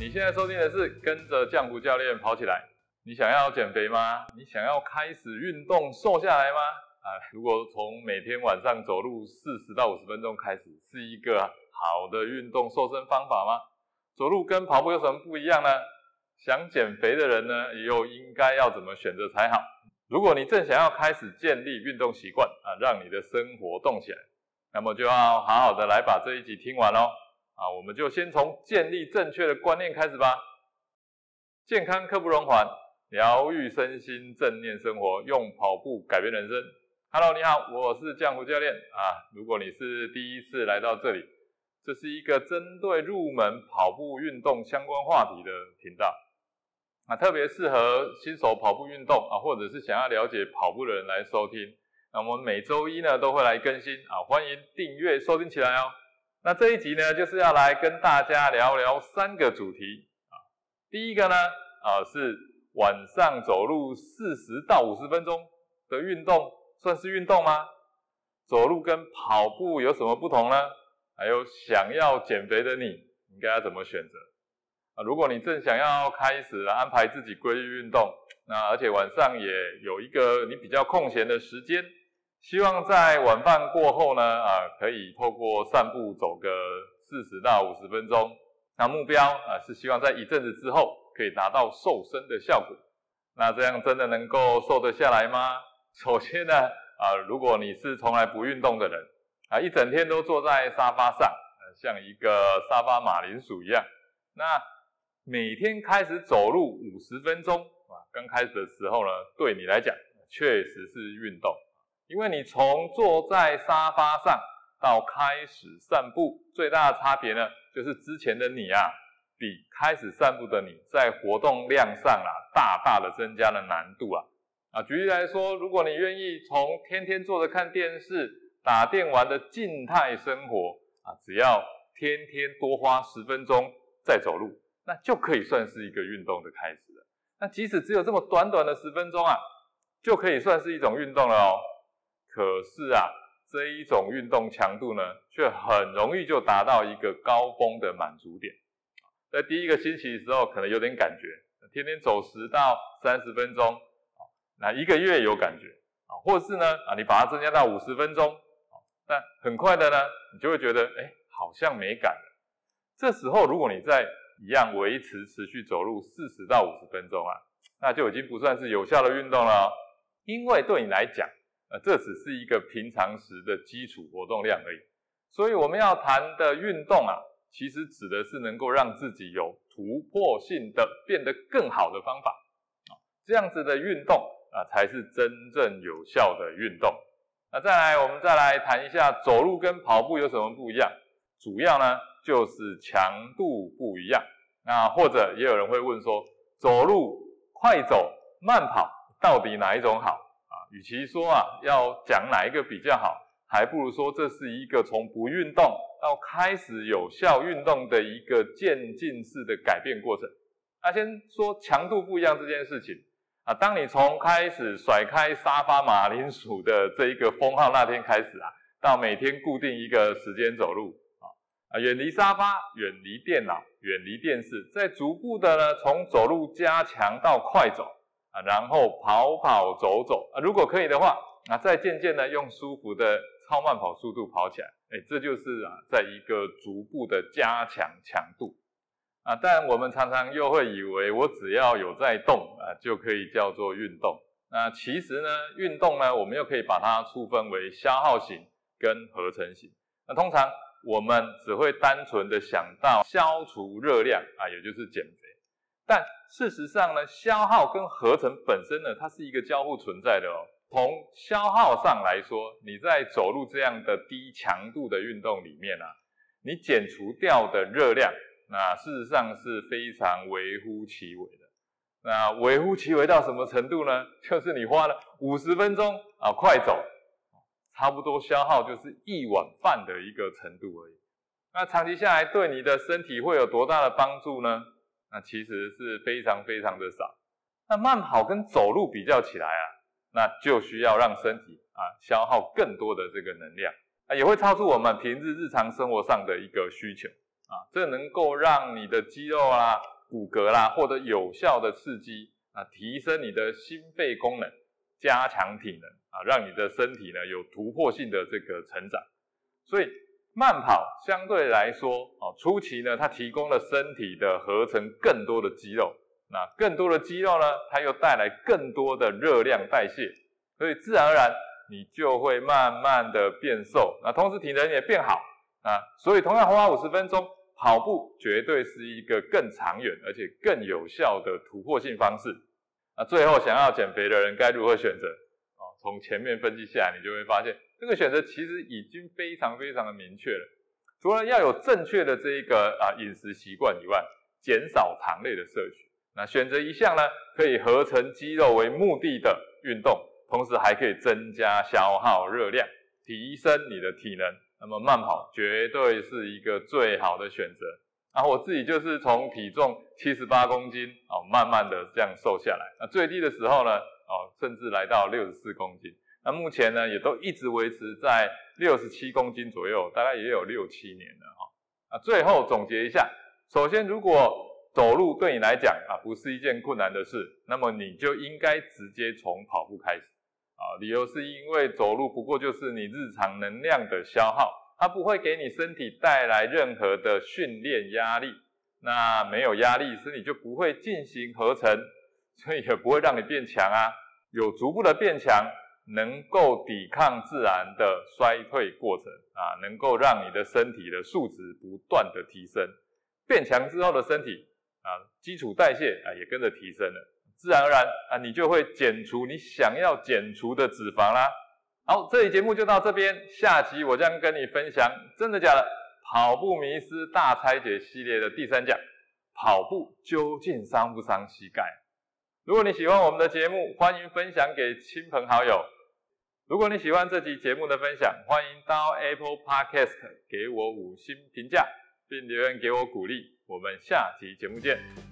你现在收听的是跟着酱骨教练跑起来。你想要减肥吗？你想要开始运动瘦下来吗？啊，如果从每天晚上走路四十到五十分钟开始，是一个好的运动瘦身方法吗？走路跟跑步有什么不一样呢？想减肥的人呢，又应该要怎么选择才好？如果你正想要开始建立运动习惯啊，让你的生活动起来，那么就要好好的来把这一集听完喽。啊，我们就先从建立正确的观念开始吧。健康刻不容缓，疗愈身心，正念生活，用跑步改变人生。Hello，你好，我是江湖教练啊。如果你是第一次来到这里，这是一个针对入门跑步运动相关话题的频道，啊，特别适合新手跑步运动啊，或者是想要了解跑步的人来收听。那我们每周一呢都会来更新啊，欢迎订阅收听起来哦。那这一集呢，就是要来跟大家聊聊三个主题啊。第一个呢，啊是晚上走路四十到五十分钟的运动，算是运动吗？走路跟跑步有什么不同呢？还有想要减肥的你，应该要怎么选择啊？如果你正想要开始安排自己规律运动，那而且晚上也有一个你比较空闲的时间。希望在晚饭过后呢，啊，可以透过散步走个四十到五十分钟。那目标啊是希望在一阵子之后可以达到瘦身的效果。那这样真的能够瘦得下来吗？首先呢，啊，如果你是从来不运动的人，啊，一整天都坐在沙发上，像一个沙发马铃薯一样，那每天开始走路五十分钟，啊，刚开始的时候呢，对你来讲确实是运动。因为你从坐在沙发上到开始散步，最大的差别呢，就是之前的你啊，比开始散步的你在活动量上啊，大大的增加了难度啊。啊，举例来说，如果你愿意从天天坐着看电视、打电玩的静态生活啊，只要天天多花十分钟再走路，那就可以算是一个运动的开始了。那即使只有这么短短的十分钟啊，就可以算是一种运动了哦。可是啊，这一种运动强度呢，却很容易就达到一个高峰的满足点。在第一个星期的时候，可能有点感觉，天天走十到三十分钟，那一个月有感觉啊，或是呢，啊，你把它增加到五十分钟，那很快的呢，你就会觉得，哎，好像没感了。这时候，如果你在一样维持持续走路四十到五十分钟啊，那就已经不算是有效的运动了，因为对你来讲。呃，这只是一个平常时的基础活动量而已，所以我们要谈的运动啊，其实指的是能够让自己有突破性的变得更好的方法啊，这样子的运动啊，才是真正有效的运动。那再来，我们再来谈一下走路跟跑步有什么不一样，主要呢就是强度不一样。那或者也有人会问说，走路快走慢跑到底哪一种好？与其说啊要讲哪一个比较好，还不如说这是一个从不运动到开始有效运动的一个渐进式的改变过程。那先说强度不一样这件事情啊，当你从开始甩开沙发马铃薯的这一个封号那天开始啊，到每天固定一个时间走路啊啊，远离沙发，远离电脑，远离电视，再逐步的呢从走路加强到快走。啊，然后跑跑走走啊，如果可以的话，啊，再渐渐的用舒服的超慢跑速度跑起来，哎，这就是啊，在一个逐步的加强强度啊。但我们常常又会以为，我只要有在动啊，就可以叫做运动。那其实呢，运动呢，我们又可以把它粗分为消耗型跟合成型。那通常我们只会单纯的想到消除热量啊，也就是减肥。但事实上呢，消耗跟合成本身呢，它是一个交互存在的哦。从消耗上来说，你在走路这样的低强度的运动里面啊，你减除掉的热量，那事实上是非常微乎其微的。那微乎其微到什么程度呢？就是你花了五十分钟啊，快走，差不多消耗就是一碗饭的一个程度而已。那长期下来对你的身体会有多大的帮助呢？那其实是非常非常的少。那慢跑跟走路比较起来啊，那就需要让身体啊消耗更多的这个能量啊，也会超出我们平日日常生活上的一个需求啊，这能够让你的肌肉啦、骨骼啦获得有效的刺激啊，提升你的心肺功能，加强体能啊，让你的身体呢有突破性的这个成长。所以慢跑相对来说啊，初期呢它提供了身体的合成更多的肌肉，那更多的肌肉呢，它又带来更多的热量代谢，所以自然而然。你就会慢慢的变瘦，那同时体能也变好啊，所以同样花五十分钟跑步，绝对是一个更长远而且更有效的突破性方式。那最后想要减肥的人该如何选择？哦，从前面分析下来，你就会发现这个选择其实已经非常非常的明确了。除了要有正确的这一个啊饮食习惯以外，减少糖类的摄取，那选择一项呢可以合成肌肉为目的的运动。同时还可以增加消耗热量，提升你的体能。那么慢跑绝对是一个最好的选择。然后我自己就是从体重七十八公斤哦，慢慢的这样瘦下来。那最低的时候呢，哦，甚至来到六十四公斤。那目前呢，也都一直维持在六十七公斤左右，大概也有六七年了哈。啊，最后总结一下，首先如果走路对你来讲啊，不是一件困难的事，那么你就应该直接从跑步开始。啊，理由是因为走路不过就是你日常能量的消耗，它不会给你身体带来任何的训练压力。那没有压力，身体就不会进行合成，所以也不会让你变强啊。有逐步的变强，能够抵抗自然的衰退过程啊，能够让你的身体的素质不断的提升。变强之后的身体啊，基础代谢啊也跟着提升了。自然而然啊，你就会减除你想要减除的脂肪啦。好，这期节目就到这边，下期我将跟你分享真的假的跑步迷思大拆解系列的第三讲，跑步究竟伤不伤膝盖？如果你喜欢我们的节目，欢迎分享给亲朋好友。如果你喜欢这集节目的分享，欢迎到 Apple Podcast 给我五星评价，并留言给我鼓励。我们下集节目见。